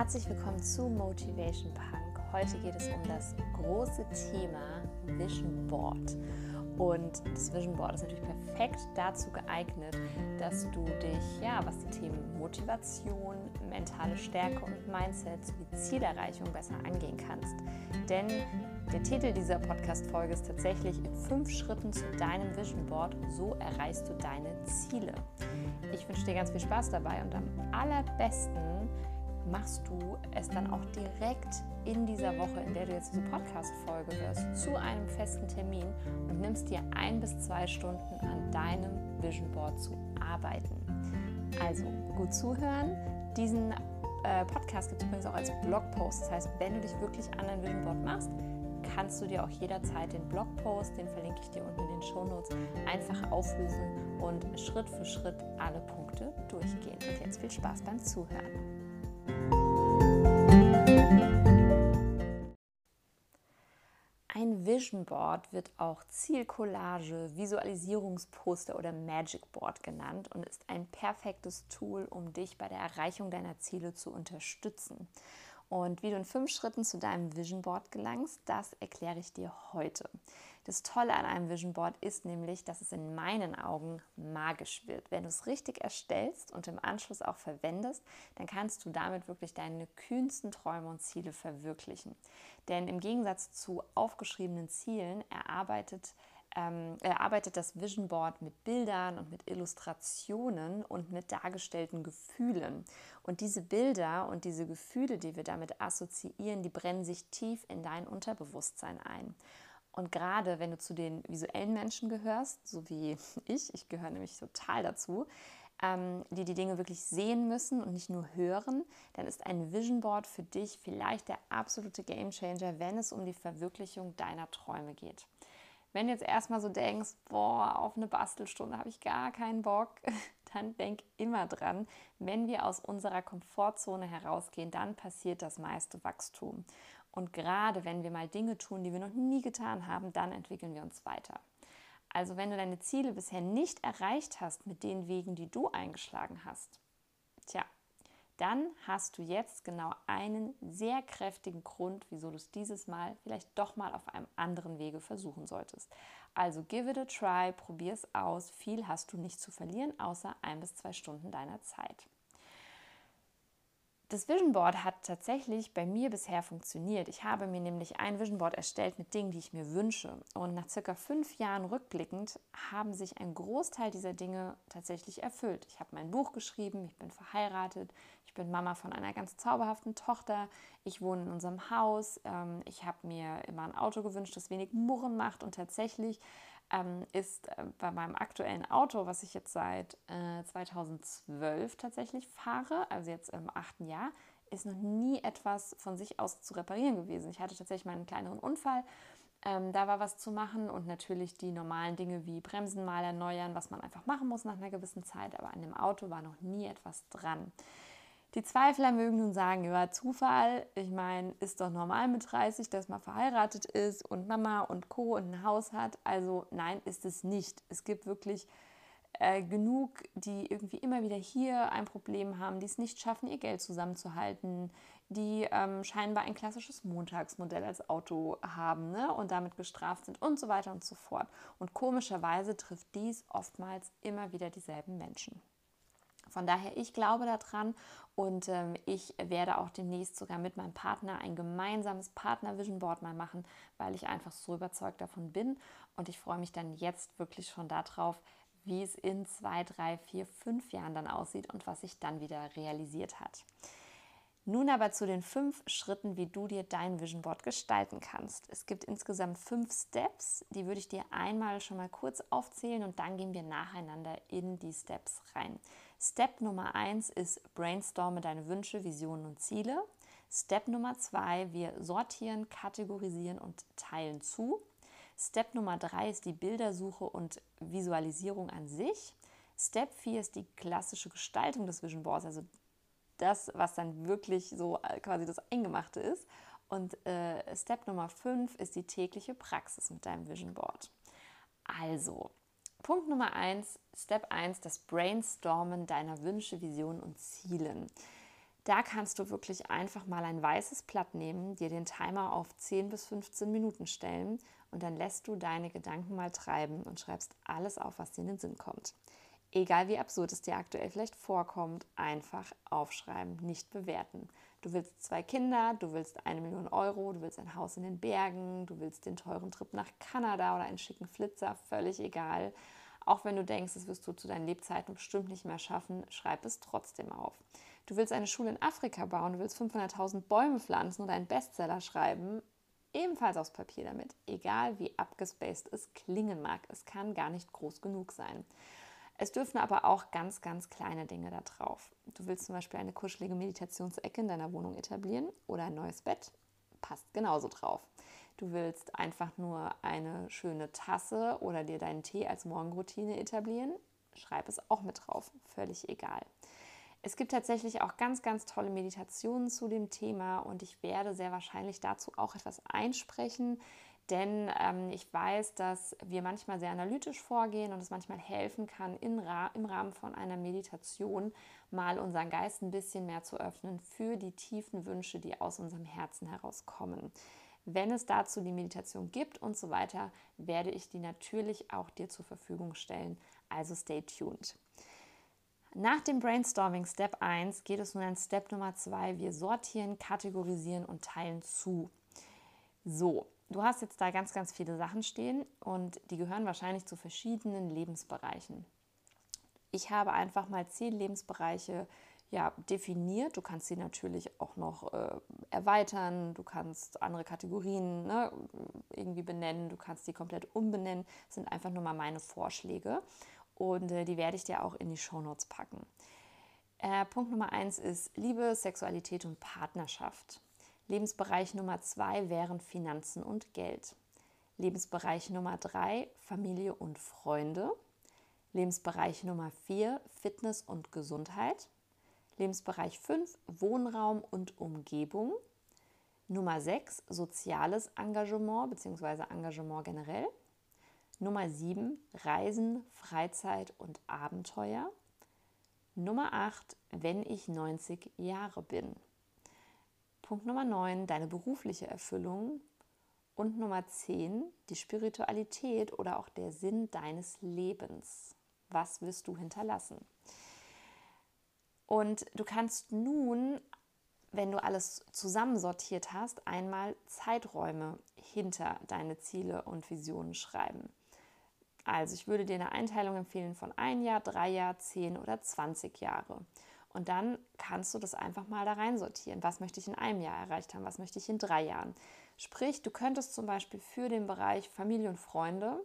Herzlich willkommen zu Motivation Punk. Heute geht es um das große Thema Vision Board. Und das Vision Board ist natürlich perfekt dazu geeignet, dass du dich, ja, was die Themen Motivation, mentale Stärke und Mindset sowie Zielerreichung besser angehen kannst. Denn der Titel dieser Podcast-Folge ist tatsächlich in fünf Schritten zu deinem Vision Board. So erreichst du deine Ziele. Ich wünsche dir ganz viel Spaß dabei und am allerbesten machst du es dann auch direkt in dieser Woche, in der du jetzt diese Podcast-Folge hörst, zu einem festen Termin und nimmst dir ein bis zwei Stunden an deinem Vision Board zu arbeiten. Also gut zuhören. Diesen äh, Podcast gibt es übrigens auch als Blogpost. Das heißt, wenn du dich wirklich an dein Vision Board machst, kannst du dir auch jederzeit den Blogpost, den verlinke ich dir unten in den Show Notes, einfach aufrufen und Schritt für Schritt alle Punkte durchgehen. Und jetzt viel Spaß beim Zuhören. Ein Vision Board wird auch Zielcollage, Visualisierungsposter oder Magic Board genannt und ist ein perfektes Tool, um dich bei der Erreichung deiner Ziele zu unterstützen. Und wie du in fünf Schritten zu deinem Vision Board gelangst, das erkläre ich dir heute. Das Tolle an einem Vision Board ist nämlich, dass es in meinen Augen magisch wird. Wenn du es richtig erstellst und im Anschluss auch verwendest, dann kannst du damit wirklich deine kühnsten Träume und Ziele verwirklichen. Denn im Gegensatz zu aufgeschriebenen Zielen erarbeitet ähm, er arbeitet das Vision Board mit Bildern und mit Illustrationen und mit dargestellten Gefühlen. Und diese Bilder und diese Gefühle, die wir damit assoziieren, die brennen sich tief in dein Unterbewusstsein ein. Und gerade wenn du zu den visuellen Menschen gehörst, so wie ich, ich gehöre nämlich total dazu, ähm, die die Dinge wirklich sehen müssen und nicht nur hören, dann ist ein Vision Board für dich vielleicht der absolute Game Changer, wenn es um die Verwirklichung deiner Träume geht. Wenn du jetzt erstmal so denkst, boah, auf eine Bastelstunde habe ich gar keinen Bock, dann denk immer dran, wenn wir aus unserer Komfortzone herausgehen, dann passiert das meiste Wachstum. Und gerade wenn wir mal Dinge tun, die wir noch nie getan haben, dann entwickeln wir uns weiter. Also wenn du deine Ziele bisher nicht erreicht hast mit den Wegen, die du eingeschlagen hast, tja, dann hast du jetzt genau einen sehr kräftigen Grund, wieso du es dieses Mal vielleicht doch mal auf einem anderen Wege versuchen solltest. Also give it a try, probier es aus. Viel hast du nicht zu verlieren, außer ein bis zwei Stunden deiner Zeit. Das Vision Board hat tatsächlich bei mir bisher funktioniert. Ich habe mir nämlich ein Vision Board erstellt mit Dingen, die ich mir wünsche. Und nach circa fünf Jahren rückblickend haben sich ein Großteil dieser Dinge tatsächlich erfüllt. Ich habe mein Buch geschrieben, ich bin verheiratet, ich bin Mama von einer ganz zauberhaften Tochter, ich wohne in unserem Haus, ähm, ich habe mir immer ein Auto gewünscht, das wenig Murren macht und tatsächlich ähm, ist äh, bei meinem aktuellen Auto, was ich jetzt seit äh, 2012 tatsächlich fahre, also jetzt im achten Jahr, ist noch nie etwas von sich aus zu reparieren gewesen. Ich hatte tatsächlich mal einen kleineren Unfall. Ähm, da war was zu machen und natürlich die normalen Dinge wie Bremsen mal erneuern, was man einfach machen muss nach einer gewissen Zeit. Aber an dem Auto war noch nie etwas dran. Die Zweifler mögen nun sagen, ja, Zufall, ich meine, ist doch normal mit 30, dass man verheiratet ist und Mama und Co. und ein Haus hat. Also nein, ist es nicht. Es gibt wirklich äh, genug, die irgendwie immer wieder hier ein Problem haben, die es nicht schaffen, ihr Geld zusammenzuhalten, die ähm, scheinbar ein klassisches Montagsmodell als Auto haben ne? und damit gestraft sind und so weiter und so fort. Und komischerweise trifft dies oftmals immer wieder dieselben Menschen. Von daher, ich glaube daran und ähm, ich werde auch demnächst sogar mit meinem Partner ein gemeinsames Partner Vision Board mal machen, weil ich einfach so überzeugt davon bin. Und ich freue mich dann jetzt wirklich schon darauf, wie es in zwei, drei, vier, fünf Jahren dann aussieht und was sich dann wieder realisiert hat. Nun aber zu den fünf Schritten, wie du dir dein Vision Board gestalten kannst. Es gibt insgesamt fünf Steps, die würde ich dir einmal schon mal kurz aufzählen und dann gehen wir nacheinander in die Steps rein. Step Nummer eins ist brainstorme deine Wünsche, Visionen und Ziele. Step Nummer zwei, wir sortieren, kategorisieren und teilen zu. Step Nummer drei ist die Bildersuche und Visualisierung an sich. Step 4 ist die klassische Gestaltung des Vision Boards, also das, was dann wirklich so äh, quasi das Eingemachte ist. Und äh, Step Nummer 5 ist die tägliche Praxis mit deinem Vision Board. Also, Punkt Nummer 1, Step 1, das Brainstormen deiner Wünsche, Visionen und Zielen. Da kannst du wirklich einfach mal ein weißes Blatt nehmen, dir den Timer auf 10 bis 15 Minuten stellen und dann lässt du deine Gedanken mal treiben und schreibst alles auf, was dir in den Sinn kommt. Egal wie absurd es dir aktuell vielleicht vorkommt, einfach aufschreiben, nicht bewerten. Du willst zwei Kinder, du willst eine Million Euro, du willst ein Haus in den Bergen, du willst den teuren Trip nach Kanada oder einen schicken Flitzer, völlig egal. Auch wenn du denkst, das wirst du zu deinen Lebzeiten bestimmt nicht mehr schaffen, schreib es trotzdem auf. Du willst eine Schule in Afrika bauen, du willst 500.000 Bäume pflanzen oder einen Bestseller schreiben, ebenfalls aufs Papier damit. Egal wie abgespaced es klingen mag, es kann gar nicht groß genug sein. Es dürfen aber auch ganz, ganz kleine Dinge da drauf. Du willst zum Beispiel eine kuschelige Meditationsecke in deiner Wohnung etablieren oder ein neues Bett, passt genauso drauf. Du willst einfach nur eine schöne Tasse oder dir deinen Tee als Morgenroutine etablieren, schreib es auch mit drauf, völlig egal. Es gibt tatsächlich auch ganz, ganz tolle Meditationen zu dem Thema und ich werde sehr wahrscheinlich dazu auch etwas einsprechen, denn ähm, ich weiß, dass wir manchmal sehr analytisch vorgehen und es manchmal helfen kann, Ra im Rahmen von einer Meditation mal unseren Geist ein bisschen mehr zu öffnen für die tiefen Wünsche, die aus unserem Herzen herauskommen. Wenn es dazu die Meditation gibt und so weiter, werde ich die natürlich auch dir zur Verfügung stellen. Also stay tuned. Nach dem Brainstorming Step 1 geht es nun an Step Nummer 2. Wir sortieren, kategorisieren und teilen zu. So, du hast jetzt da ganz, ganz viele Sachen stehen und die gehören wahrscheinlich zu verschiedenen Lebensbereichen. Ich habe einfach mal zehn Lebensbereiche ja, definiert. Du kannst sie natürlich auch noch äh, erweitern, du kannst andere Kategorien ne, irgendwie benennen, du kannst die komplett umbenennen. Das sind einfach nur mal meine Vorschläge und äh, die werde ich dir auch in die Shownotes packen. Äh, Punkt Nummer eins ist Liebe, Sexualität und Partnerschaft. Lebensbereich Nummer zwei wären Finanzen und Geld. Lebensbereich Nummer drei Familie und Freunde. Lebensbereich Nummer vier Fitness und Gesundheit. Lebensbereich 5 Wohnraum und Umgebung. Nummer 6 soziales Engagement bzw. Engagement generell. Nummer 7 Reisen, Freizeit und Abenteuer. Nummer 8 wenn ich 90 Jahre bin. Punkt Nummer 9, deine berufliche Erfüllung. Und Nummer 10, die Spiritualität oder auch der Sinn deines Lebens. Was wirst du hinterlassen? Und du kannst nun, wenn du alles zusammensortiert hast, einmal Zeiträume hinter deine Ziele und Visionen schreiben. Also ich würde dir eine Einteilung empfehlen von ein Jahr, drei Jahr, zehn oder 20 Jahre. Und dann kannst du das einfach mal da rein sortieren. Was möchte ich in einem Jahr erreicht haben? Was möchte ich in drei Jahren? Sprich, du könntest zum Beispiel für den Bereich Familie und Freunde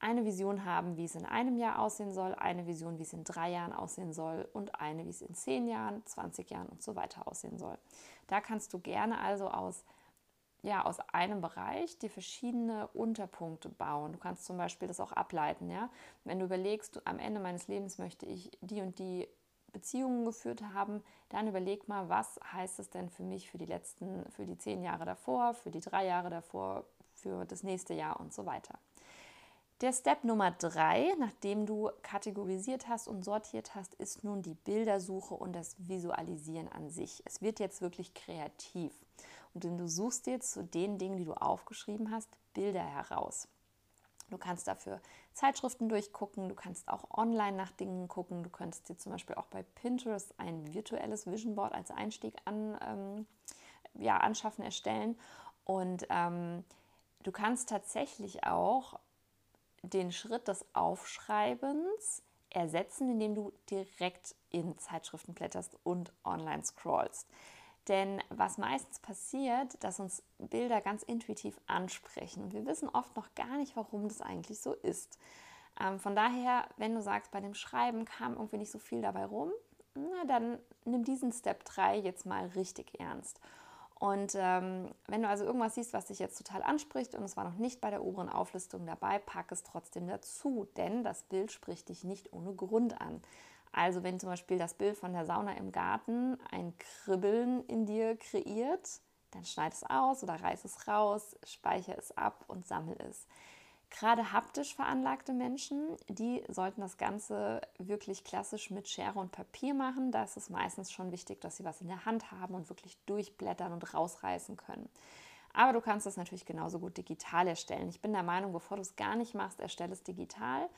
eine Vision haben, wie es in einem Jahr aussehen soll, eine Vision, wie es in drei Jahren aussehen soll und eine, wie es in zehn Jahren, 20 Jahren und so weiter aussehen soll. Da kannst du gerne also aus, ja, aus einem Bereich die verschiedene Unterpunkte bauen. Du kannst zum Beispiel das auch ableiten. Ja? Wenn du überlegst, am Ende meines Lebens möchte ich die und die Beziehungen geführt haben, dann überleg mal, was heißt es denn für mich für die letzten, für die zehn Jahre davor, für die drei Jahre davor, für das nächste Jahr und so weiter. Der Step Nummer drei, nachdem du kategorisiert hast und sortiert hast, ist nun die Bildersuche und das Visualisieren an sich. Es wird jetzt wirklich kreativ. Und du suchst dir zu den Dingen, die du aufgeschrieben hast, Bilder heraus. Du kannst dafür Zeitschriften durchgucken, du kannst auch online nach Dingen gucken, du könntest dir zum Beispiel auch bei Pinterest ein virtuelles Vision Board als Einstieg an, ähm, ja, anschaffen, erstellen. Und ähm, du kannst tatsächlich auch den Schritt des Aufschreibens ersetzen, indem du direkt in Zeitschriften blätterst und online scrollst. Denn was meistens passiert, dass uns Bilder ganz intuitiv ansprechen und wir wissen oft noch gar nicht, warum das eigentlich so ist. Ähm, von daher, wenn du sagst, bei dem Schreiben kam irgendwie nicht so viel dabei rum, na, dann nimm diesen Step 3 jetzt mal richtig ernst. Und ähm, wenn du also irgendwas siehst, was dich jetzt total anspricht und es war noch nicht bei der oberen Auflistung dabei, pack es trotzdem dazu, denn das Bild spricht dich nicht ohne Grund an. Also wenn zum Beispiel das Bild von der Sauna im Garten ein Kribbeln in dir kreiert, dann schneid es aus oder reiß es raus, speichere es ab und sammel es. Gerade haptisch veranlagte Menschen, die sollten das Ganze wirklich klassisch mit Schere und Papier machen. Da ist es meistens schon wichtig, dass sie was in der Hand haben und wirklich durchblättern und rausreißen können. Aber du kannst es natürlich genauso gut digital erstellen. Ich bin der Meinung, bevor du es gar nicht machst, erstelle es digital.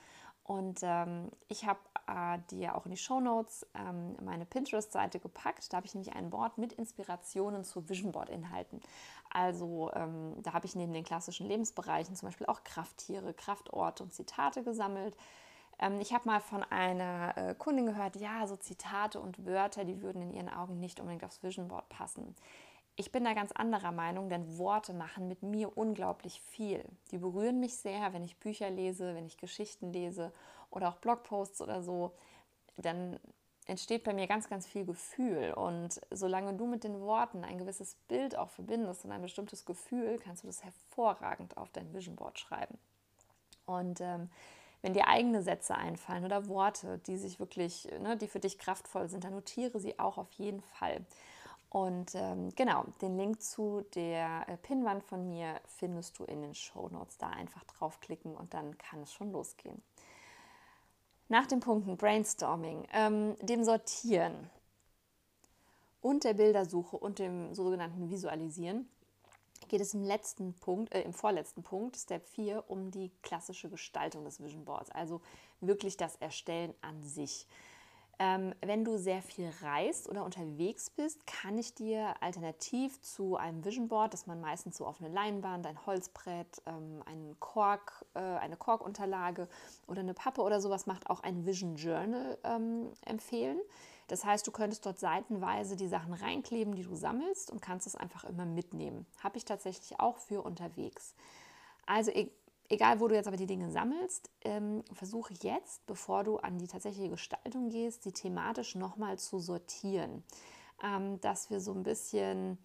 Und ähm, ich habe äh, dir auch in die Show Notes ähm, meine Pinterest-Seite gepackt. Da habe ich nämlich ein Board mit Inspirationen zu Vision Board-Inhalten. Also ähm, da habe ich neben den klassischen Lebensbereichen zum Beispiel auch Krafttiere, Kraftorte und Zitate gesammelt. Ähm, ich habe mal von einer äh, Kundin gehört, ja, so Zitate und Wörter, die würden in ihren Augen nicht unbedingt aufs Vision Board passen. Ich bin da ganz anderer Meinung, denn Worte machen mit mir unglaublich viel. Die berühren mich sehr, wenn ich Bücher lese, wenn ich Geschichten lese oder auch Blogposts oder so. Dann entsteht bei mir ganz, ganz viel Gefühl. Und solange du mit den Worten ein gewisses Bild auch verbindest und ein bestimmtes Gefühl, kannst du das hervorragend auf dein Vision Board schreiben. Und ähm, wenn dir eigene Sätze einfallen oder Worte, die sich wirklich, ne, die für dich kraftvoll sind, dann notiere sie auch auf jeden Fall. Und ähm, genau, den Link zu der äh, Pinnwand von mir findest du in den Show Notes. Da einfach draufklicken und dann kann es schon losgehen. Nach den Punkten Brainstorming, ähm, dem Sortieren und der Bildersuche und dem sogenannten Visualisieren geht es im letzten Punkt, äh, im vorletzten Punkt, Step 4, um die klassische Gestaltung des Vision Boards, also wirklich das Erstellen an sich. Ähm, wenn du sehr viel reist oder unterwegs bist, kann ich dir alternativ zu einem Vision Board, das man meistens so auf eine Leinwand, ein Holzbrett, ähm, einen Kork, äh, eine Korkunterlage oder eine Pappe oder sowas macht, auch ein Vision Journal ähm, empfehlen. Das heißt, du könntest dort seitenweise die Sachen reinkleben, die du sammelst und kannst es einfach immer mitnehmen. Habe ich tatsächlich auch für unterwegs. Also e-, Egal, wo du jetzt aber die Dinge sammelst, ähm, versuche jetzt, bevor du an die tatsächliche Gestaltung gehst, sie thematisch nochmal zu sortieren. Ähm, dass wir so ein bisschen,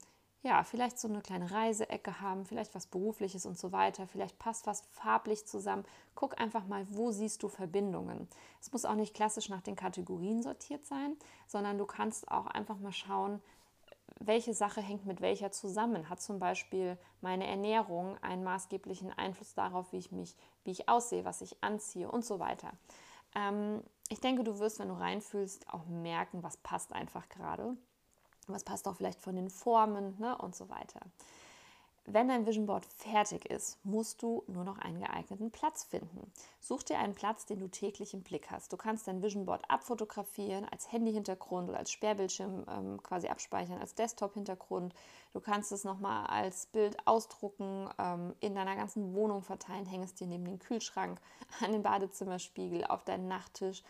ja, vielleicht so eine kleine Reiseecke haben, vielleicht was Berufliches und so weiter. Vielleicht passt was farblich zusammen. Guck einfach mal, wo siehst du Verbindungen. Es muss auch nicht klassisch nach den Kategorien sortiert sein, sondern du kannst auch einfach mal schauen, welche Sache hängt mit welcher zusammen? Hat zum Beispiel meine Ernährung einen maßgeblichen Einfluss darauf, wie ich mich, wie ich aussehe, was ich anziehe und so weiter. Ähm, ich denke, du wirst, wenn du reinfühlst, auch merken, was passt einfach gerade. Was passt auch vielleicht von den Formen ne, und so weiter. Wenn dein Vision Board fertig ist, musst du nur noch einen geeigneten Platz finden. Such dir einen Platz, den du täglich im Blick hast. Du kannst dein Vision Board abfotografieren, als Handy-Hintergrund oder als Sperrbildschirm ähm, quasi abspeichern, als Desktop-Hintergrund. Du kannst es nochmal als Bild ausdrucken, ähm, in deiner ganzen Wohnung verteilen, häng es dir neben den Kühlschrank, an den Badezimmerspiegel, auf deinen Nachttisch.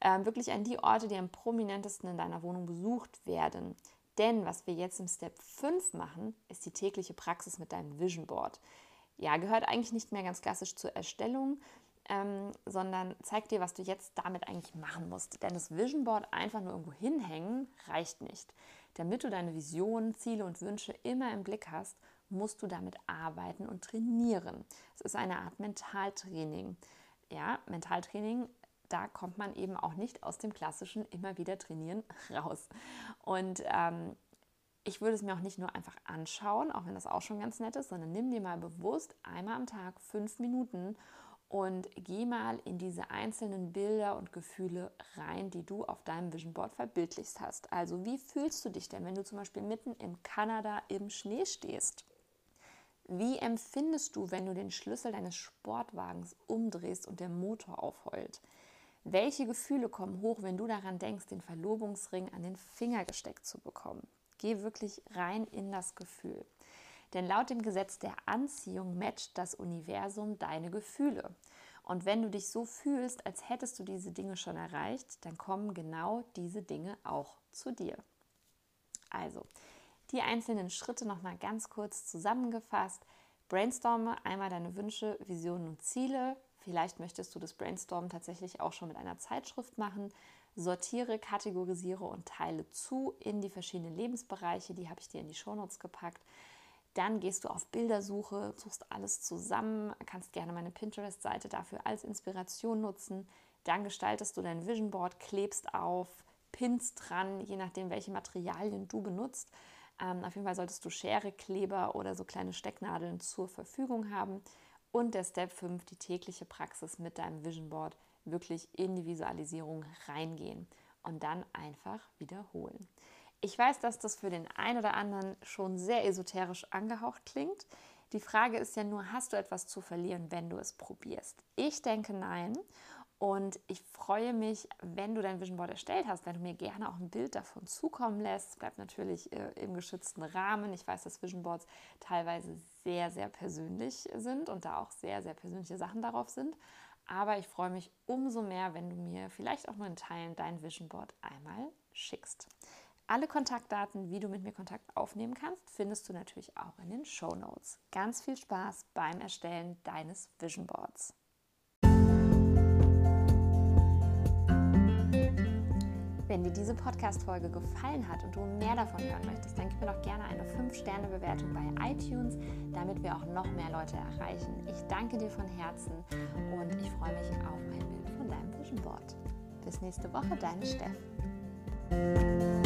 Ähm, wirklich an die Orte, die am prominentesten in deiner Wohnung besucht werden. Denn was wir jetzt im Step 5 machen, ist die tägliche Praxis mit deinem Vision Board. Ja, gehört eigentlich nicht mehr ganz klassisch zur Erstellung, ähm, sondern zeigt dir, was du jetzt damit eigentlich machen musst. Denn das Vision Board einfach nur irgendwo hinhängen reicht nicht. Damit du deine Visionen, Ziele und Wünsche immer im Blick hast, musst du damit arbeiten und trainieren. Es ist eine Art Mentaltraining. Ja, Mentaltraining da kommt man eben auch nicht aus dem klassischen immer wieder trainieren raus. Und ähm, ich würde es mir auch nicht nur einfach anschauen, auch wenn das auch schon ganz nett ist, sondern nimm dir mal bewusst einmal am Tag fünf Minuten und geh mal in diese einzelnen Bilder und Gefühle rein, die du auf deinem Vision Board verbildlicht hast. Also wie fühlst du dich denn, wenn du zum Beispiel mitten in Kanada im Schnee stehst? Wie empfindest du, wenn du den Schlüssel deines Sportwagens umdrehst und der Motor aufheult? Welche Gefühle kommen hoch, wenn du daran denkst, den Verlobungsring an den Finger gesteckt zu bekommen? Geh wirklich rein in das Gefühl. Denn laut dem Gesetz der Anziehung matcht das Universum deine Gefühle. Und wenn du dich so fühlst, als hättest du diese Dinge schon erreicht, dann kommen genau diese Dinge auch zu dir. Also, die einzelnen Schritte nochmal ganz kurz zusammengefasst. Brainstorme einmal deine Wünsche, Visionen und Ziele, Vielleicht möchtest du das Brainstorm tatsächlich auch schon mit einer Zeitschrift machen. Sortiere, kategorisiere und teile zu in die verschiedenen Lebensbereiche. Die habe ich dir in die Shownotes gepackt. Dann gehst du auf Bildersuche, suchst alles zusammen, kannst gerne meine Pinterest-Seite dafür als Inspiration nutzen. Dann gestaltest du dein Vision Board, klebst auf, pinst dran, je nachdem, welche Materialien du benutzt. Ähm, auf jeden Fall solltest du Schere, Kleber oder so kleine Stecknadeln zur Verfügung haben Und der Step 5, die tägliche Praxis mit deinem Vision Board, wirklich in die Visualisierung reingehen und dann einfach wiederholen. Ich weiß, dass das für den einen oder anderen schon sehr esoterisch angehaucht klingt. Die Frage ist ja nur, hast du etwas zu verlieren, wenn du es probierst? Ich denke nein. Und ich freue mich, wenn du dein Vision Board erstellt hast, wenn du mir gerne auch ein Bild davon zukommen lässt. Bleibt natürlich äh, im geschützten Rahmen. Ich weiß, dass Vision Boards teilweise sehr, sehr persönlich sind und da auch sehr, sehr persönliche Sachen darauf sind. Aber ich freue mich umso mehr, wenn du mir vielleicht auch nur in Teilen dein Vision Board einmal schickst. Alle Kontaktdaten, wie du mit mir Kontakt aufnehmen kannst, findest du natürlich auch in den Show Notes. Ganz viel Spaß beim Erstellen deines Vision Boards. Wenn dir diese Podcast-Folge gefallen hat und du mehr davon hören möchtest, dann gib mir doch gerne eine 5-Sterne-Bewertung bei iTunes, damit wir auch noch mehr Leute erreichen. Ich danke dir von Herzen und ich freue mich auf ein Bild von deinem Vision Board. Bis nächste Woche, deine Steff.